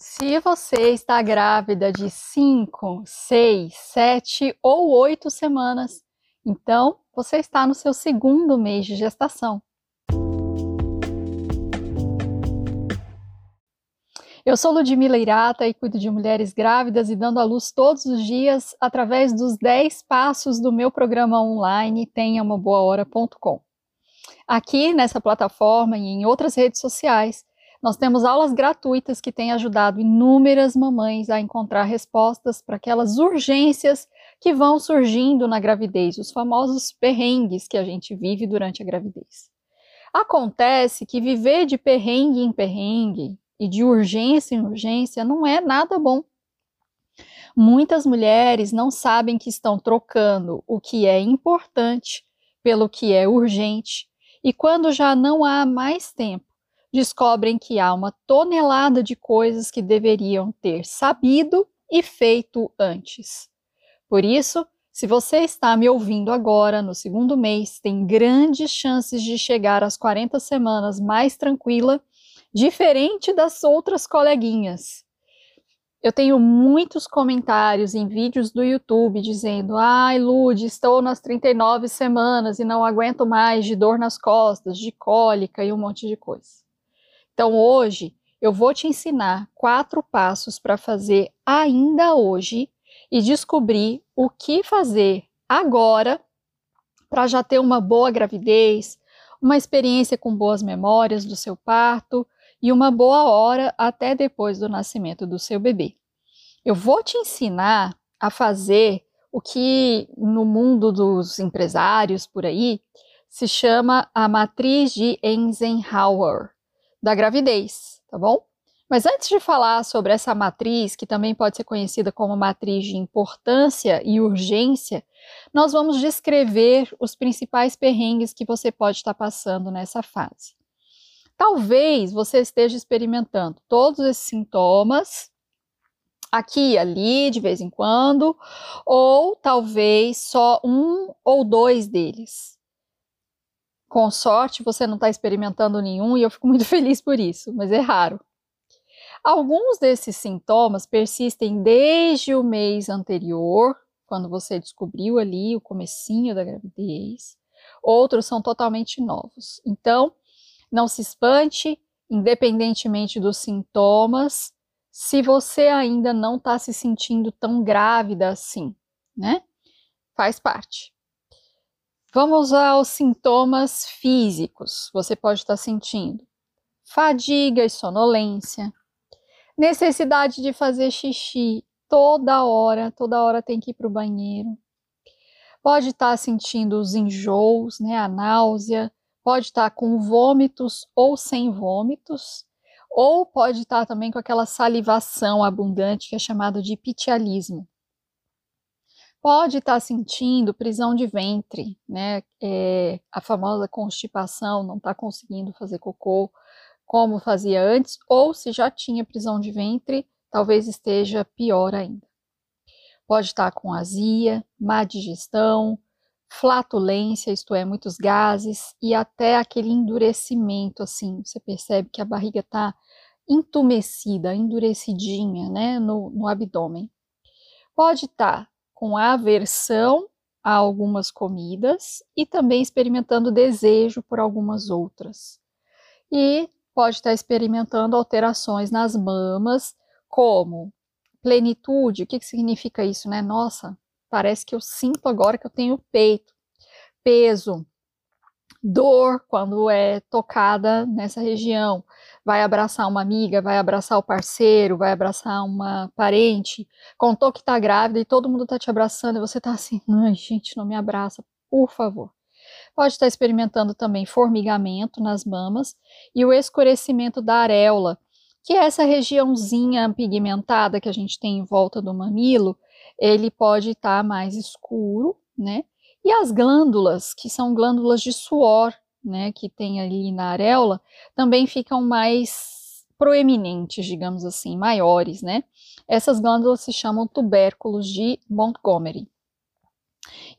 Se você está grávida de 5, 6, 7 ou 8 semanas, então você está no seu segundo mês de gestação. Eu sou Ludmila Irata e cuido de mulheres grávidas e dando à luz todos os dias através dos 10 passos do meu programa online tenhaomaboahora.com. Aqui nessa plataforma e em outras redes sociais, nós temos aulas gratuitas que têm ajudado inúmeras mamães a encontrar respostas para aquelas urgências que vão surgindo na gravidez, os famosos perrengues que a gente vive durante a gravidez. Acontece que viver de perrengue em perrengue e de urgência em urgência não é nada bom. Muitas mulheres não sabem que estão trocando o que é importante pelo que é urgente, e quando já não há mais tempo, descobrem que há uma tonelada de coisas que deveriam ter sabido e feito antes. Por isso, se você está me ouvindo agora, no segundo mês, tem grandes chances de chegar às 40 semanas mais tranquila, diferente das outras coleguinhas. Eu tenho muitos comentários em vídeos do YouTube dizendo: Ai, Lud, estou nas 39 semanas e não aguento mais de dor nas costas, de cólica e um monte de coisa. Então, hoje, eu vou te ensinar quatro passos para fazer ainda hoje e descobrir o que fazer agora para já ter uma boa gravidez, uma experiência com boas memórias do seu parto e uma boa hora até depois do nascimento do seu bebê. Eu vou te ensinar a fazer o que no mundo dos empresários por aí se chama a matriz de Eisenhower da gravidez, tá bom? Mas antes de falar sobre essa matriz, que também pode ser conhecida como matriz de importância e urgência, nós vamos descrever os principais perrengues que você pode estar passando nessa fase. Talvez você esteja experimentando todos esses sintomas aqui e ali, de vez em quando, ou talvez só um ou dois deles. Com sorte, você não está experimentando nenhum e eu fico muito feliz por isso, mas é raro. Alguns desses sintomas persistem desde o mês anterior, quando você descobriu ali o comecinho da gravidez. Outros são totalmente novos. Então, não se espante, independentemente dos sintomas, se você ainda não está se sentindo tão grávida assim, né? Faz parte. Vamos aos sintomas físicos. Você pode estar sentindo fadiga e sonolência, necessidade de fazer xixi toda hora, toda hora tem que ir para o banheiro. Pode estar sentindo os enjoos, né, a náusea, pode estar com vômitos ou sem vômitos, ou pode estar também com aquela salivação abundante que é chamado de pitialismo pode estar tá sentindo prisão de ventre, né? É, a famosa constipação, não está conseguindo fazer cocô como fazia antes, ou se já tinha prisão de ventre, talvez esteja pior ainda. Pode estar tá com azia, má digestão, flatulência, isto é, muitos gases, e até aquele endurecimento, assim, você percebe que a barriga está entumecida, endurecidinha, né, no, no abdômen. Pode estar tá com aversão a algumas comidas e também experimentando desejo por algumas outras. E pode estar experimentando alterações nas mamas, como plenitude. O que, que significa isso, né? Nossa, parece que eu sinto agora que eu tenho peito. Peso, dor quando é tocada nessa região. Vai abraçar uma amiga, vai abraçar o parceiro, vai abraçar uma parente, contou que tá grávida e todo mundo tá te abraçando e você tá assim, ai gente, não me abraça, por favor. Pode estar experimentando também formigamento nas mamas e o escurecimento da areola, que é essa regiãozinha pigmentada que a gente tem em volta do mamilo, ele pode estar mais escuro, né? E as glândulas, que são glândulas de suor, né, que tem ali na areola, também ficam mais proeminentes, digamos assim, maiores, né? Essas glândulas se chamam tubérculos de Montgomery.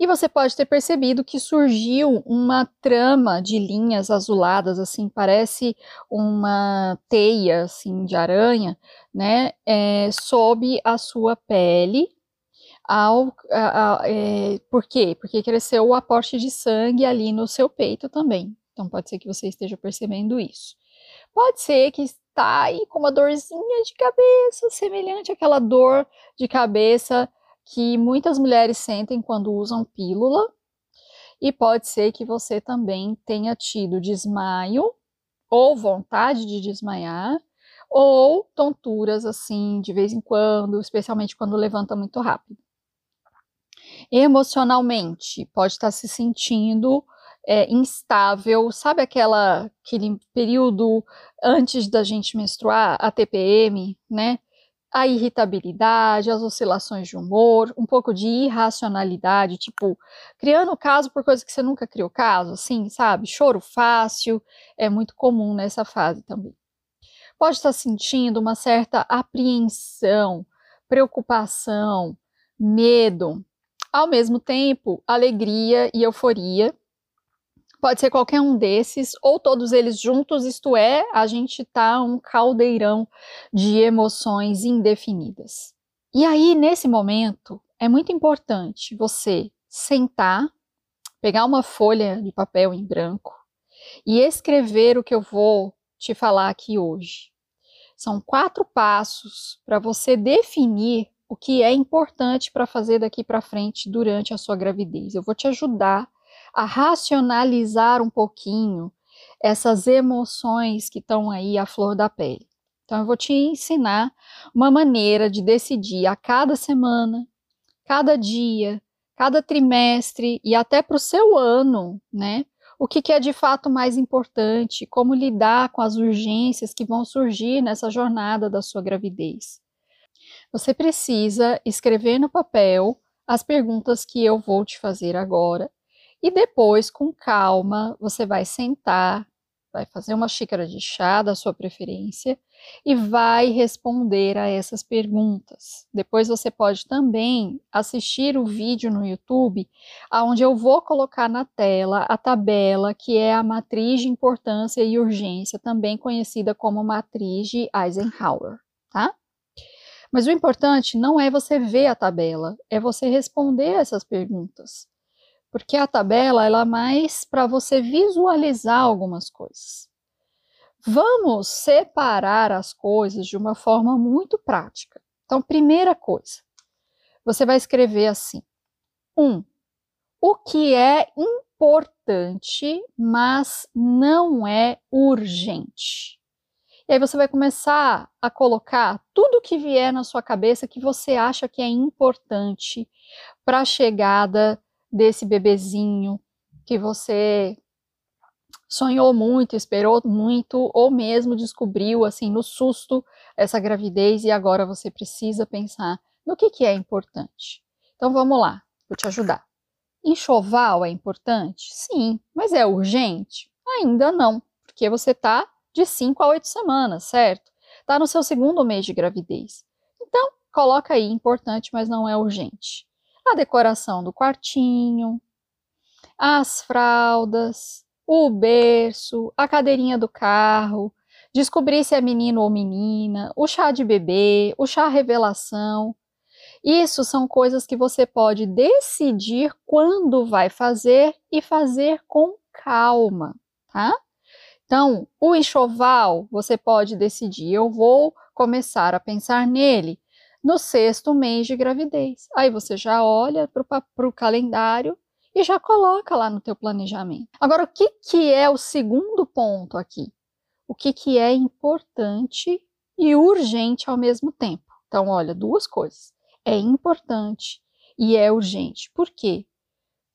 E você pode ter percebido que surgiu uma trama de linhas azuladas, assim, parece uma teia, assim, de aranha, né, é, sob a sua pele, ao, a, a, é, por quê? Porque cresceu o aporte de sangue ali no seu peito também. Então pode ser que você esteja percebendo isso. Pode ser que está aí com uma dorzinha de cabeça, semelhante àquela dor de cabeça que muitas mulheres sentem quando usam pílula. E pode ser que você também tenha tido desmaio ou vontade de desmaiar, ou tonturas assim de vez em quando, especialmente quando levanta muito rápido. Emocionalmente, pode estar se sentindo é, instável, sabe aquela, aquele período antes da gente menstruar, a TPM, né? A irritabilidade, as oscilações de humor, um pouco de irracionalidade, tipo, criando caso por coisa que você nunca criou caso, assim, sabe? Choro fácil, é muito comum nessa fase também. Pode estar sentindo uma certa apreensão, preocupação, medo, ao mesmo tempo, alegria e euforia. Pode ser qualquer um desses, ou todos eles juntos, isto é, a gente tá um caldeirão de emoções indefinidas. E aí, nesse momento, é muito importante você sentar, pegar uma folha de papel em branco e escrever o que eu vou te falar aqui hoje. São quatro passos para você definir o que é importante para fazer daqui para frente durante a sua gravidez. Eu vou te ajudar a racionalizar um pouquinho essas emoções que estão aí à flor da pele. Então, eu vou te ensinar uma maneira de decidir a cada semana, cada dia, cada trimestre e até para o seu ano, né? O que, que é de fato mais importante, como lidar com as urgências que vão surgir nessa jornada da sua gravidez você precisa escrever no papel as perguntas que eu vou te fazer agora e depois, com calma, você vai sentar, vai fazer uma xícara de chá da sua preferência e vai responder a essas perguntas. Depois você pode também assistir o vídeo no YouTube, onde eu vou colocar na tela a tabela que é a matriz de importância e urgência, também conhecida como matriz de Eisenhower, tá? Mas o importante não é você ver a tabela, é você responder essas perguntas. Porque a tabela ela é mais para você visualizar algumas coisas. Vamos separar as coisas de uma forma muito prática. Então, primeira coisa, você vai escrever assim: um, o que é importante, mas não é urgente. E aí você vai começar a colocar tudo que vier na sua cabeça que você acha que é importante para a chegada desse bebezinho que você sonhou muito, esperou muito, ou mesmo descobriu assim no susto essa gravidez e agora você precisa pensar no que, que é importante. Então vamos lá, vou te ajudar. Enxoval é importante? Sim, mas é urgente? Ainda não, porque você está de 5 a 8 semanas, certo? Está no seu segundo mês de gravidez. Então, coloca aí, importante, mas não é urgente. A decoração do quartinho, as fraldas, o berço, a cadeirinha do carro, descobrir se é menino ou menina, o chá de bebê, o chá revelação. Isso são coisas que você pode decidir quando vai fazer e fazer com calma, tá? Então, o enxoval, você pode decidir, eu vou começar a pensar nele no sexto mês de gravidez. Aí você já olha para o calendário e já coloca lá no teu planejamento. Agora, o que, que é o segundo ponto aqui? O que, que é importante e urgente ao mesmo tempo? Então, olha, duas coisas. É importante e é urgente. Por quê?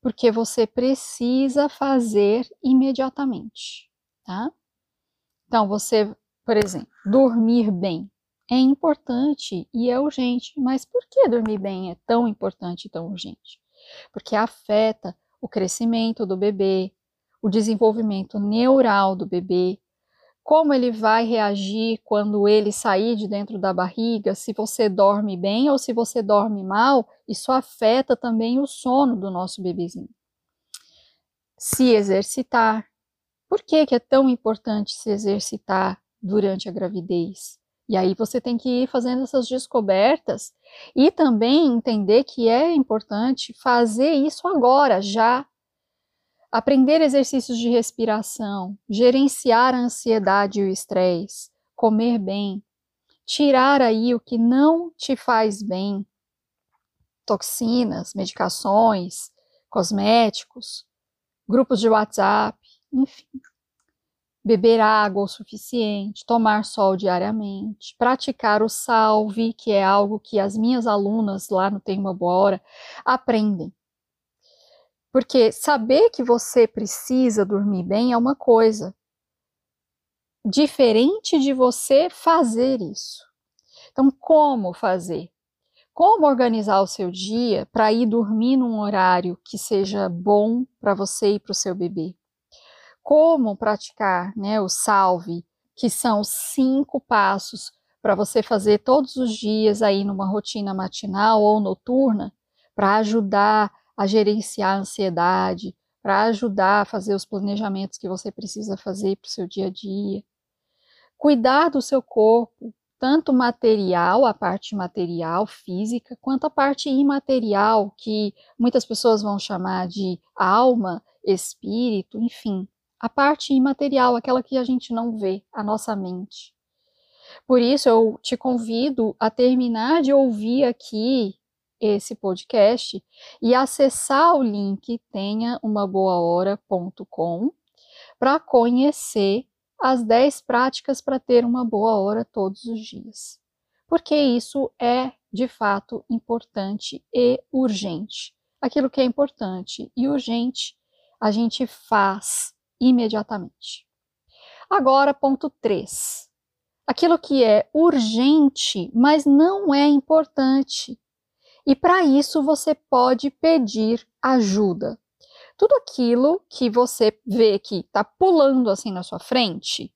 Porque você precisa fazer imediatamente tá? Então, você, por exemplo, dormir bem é importante e é urgente, mas por que dormir bem é tão importante e tão urgente? Porque afeta o crescimento do bebê, o desenvolvimento neural do bebê, como ele vai reagir quando ele sair de dentro da barriga, se você dorme bem ou se você dorme mal, isso afeta também o sono do nosso bebezinho. Se exercitar. Por que, que é tão importante se exercitar durante a gravidez? E aí você tem que ir fazendo essas descobertas e também entender que é importante fazer isso agora, já aprender exercícios de respiração, gerenciar a ansiedade e o estresse, comer bem, tirar aí o que não te faz bem, toxinas, medicações, cosméticos, grupos de WhatsApp, enfim. Beber água o suficiente, tomar sol diariamente, praticar o salve, que é algo que as minhas alunas lá no Tem Uma Boa Hora aprendem. Porque saber que você precisa dormir bem é uma coisa, diferente de você fazer isso. Então, como fazer? Como organizar o seu dia para ir dormir num horário que seja bom para você e para o seu bebê? Como praticar né, o salve, que são cinco passos para você fazer todos os dias aí numa rotina matinal ou noturna, para ajudar a gerenciar a ansiedade, para ajudar a fazer os planejamentos que você precisa fazer para o seu dia a dia. Cuidar do seu corpo, tanto material, a parte material, física, quanto a parte imaterial, que muitas pessoas vão chamar de alma, espírito, enfim. A parte imaterial, aquela que a gente não vê, a nossa mente. Por isso, eu te convido a terminar de ouvir aqui esse podcast e acessar o link tenhaumaboahora.com para conhecer as 10 práticas para ter uma boa hora todos os dias. Porque isso é, de fato, importante e urgente. Aquilo que é importante e urgente, a gente faz imediatamente. Agora, ponto 3. Aquilo que é urgente, mas não é importante, e para isso você pode pedir ajuda. Tudo aquilo que você vê que está pulando assim na sua frente,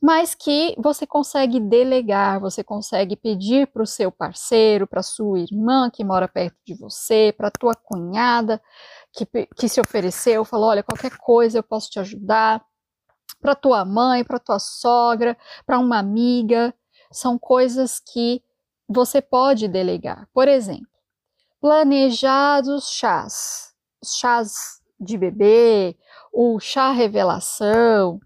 mas que você consegue delegar, você consegue pedir para o seu parceiro, para sua irmã que mora perto de você, para tua cunhada que, que se ofereceu, falou: olha, qualquer coisa eu posso te ajudar, para tua mãe, para tua sogra, para uma amiga. São coisas que você pode delegar. Por exemplo, planejados chás, chás de bebê, o chá revelação.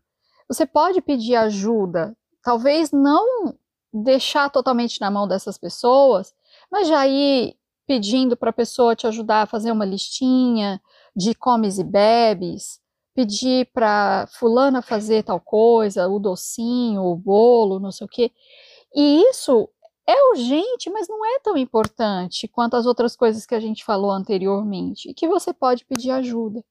Você pode pedir ajuda, talvez não deixar totalmente na mão dessas pessoas, mas já ir pedindo para a pessoa te ajudar a fazer uma listinha de comes e bebes, pedir para fulana fazer tal coisa, o docinho, o bolo, não sei o quê. E isso é urgente, mas não é tão importante quanto as outras coisas que a gente falou anteriormente, e que você pode pedir ajuda.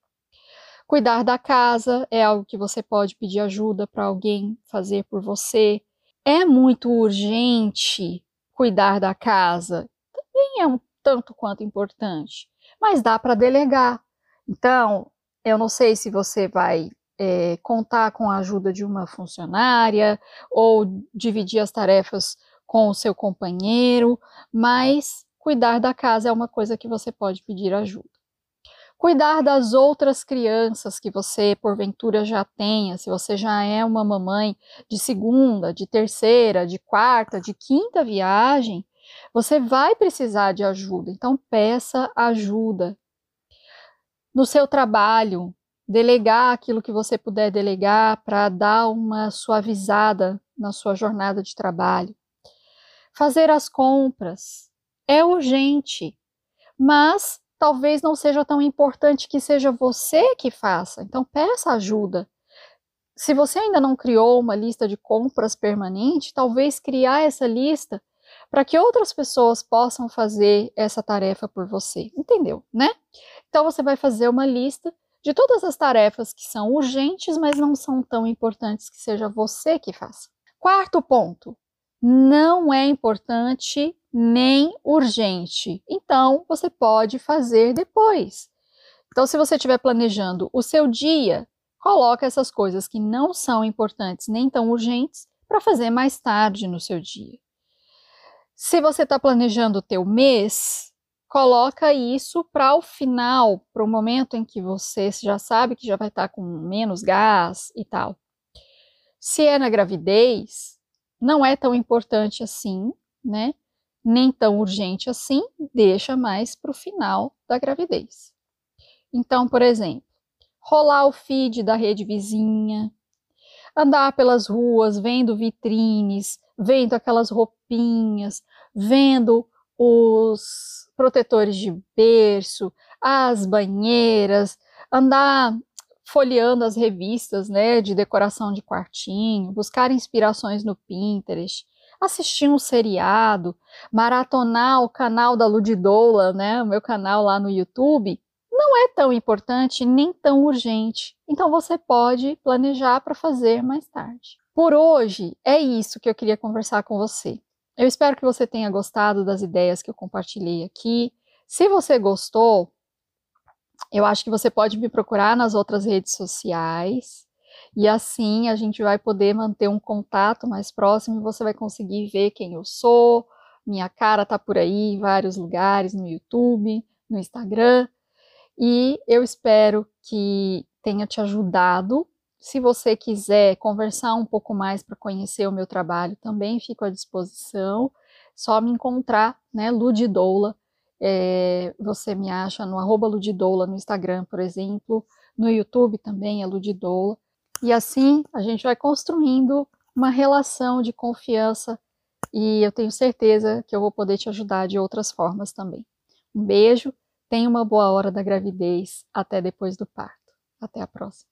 Cuidar da casa é algo que você pode pedir ajuda para alguém fazer por você. É muito urgente cuidar da casa, também é um tanto quanto importante, mas dá para delegar. Então, eu não sei se você vai é, contar com a ajuda de uma funcionária ou dividir as tarefas com o seu companheiro, mas cuidar da casa é uma coisa que você pode pedir ajuda. Cuidar das outras crianças que você, porventura, já tenha, se você já é uma mamãe de segunda, de terceira, de quarta, de quinta viagem, você vai precisar de ajuda, então peça ajuda. No seu trabalho, delegar aquilo que você puder delegar para dar uma suavizada na sua jornada de trabalho fazer as compras. É urgente, mas talvez não seja tão importante que seja você que faça. Então, peça ajuda. Se você ainda não criou uma lista de compras permanente, talvez criar essa lista para que outras pessoas possam fazer essa tarefa por você. Entendeu, né? Então, você vai fazer uma lista de todas as tarefas que são urgentes, mas não são tão importantes que seja você que faça. Quarto ponto: não é importante nem urgente. Então, você pode fazer depois. Então, se você estiver planejando o seu dia, coloca essas coisas que não são importantes nem tão urgentes para fazer mais tarde no seu dia. Se você está planejando o teu mês, coloca isso para o final, para o momento em que você já sabe que já vai estar tá com menos gás e tal. Se é na gravidez, não é tão importante assim, né? Nem tão urgente assim, deixa mais para o final da gravidez. Então, por exemplo, rolar o feed da rede vizinha, andar pelas ruas vendo vitrines, vendo aquelas roupinhas, vendo os protetores de berço, as banheiras, andar folheando as revistas, né, de decoração de quartinho, buscar inspirações no Pinterest, assistir um seriado, maratonar o canal da Ludidoula, né, o meu canal lá no YouTube, não é tão importante nem tão urgente. Então você pode planejar para fazer mais tarde. Por hoje é isso que eu queria conversar com você. Eu espero que você tenha gostado das ideias que eu compartilhei aqui. Se você gostou, eu acho que você pode me procurar nas outras redes sociais. E assim a gente vai poder manter um contato mais próximo e você vai conseguir ver quem eu sou. Minha cara tá por aí em vários lugares, no YouTube, no Instagram. E eu espero que tenha te ajudado. Se você quiser conversar um pouco mais para conhecer o meu trabalho, também fico à disposição. Só me encontrar, né, Ludidoula. É, você me acha no arroba Ludidoula no Instagram, por exemplo. No YouTube também é Ludidoula. E assim a gente vai construindo uma relação de confiança e eu tenho certeza que eu vou poder te ajudar de outras formas também. Um beijo Tenha uma boa hora da gravidez até depois do parto. Até a próxima.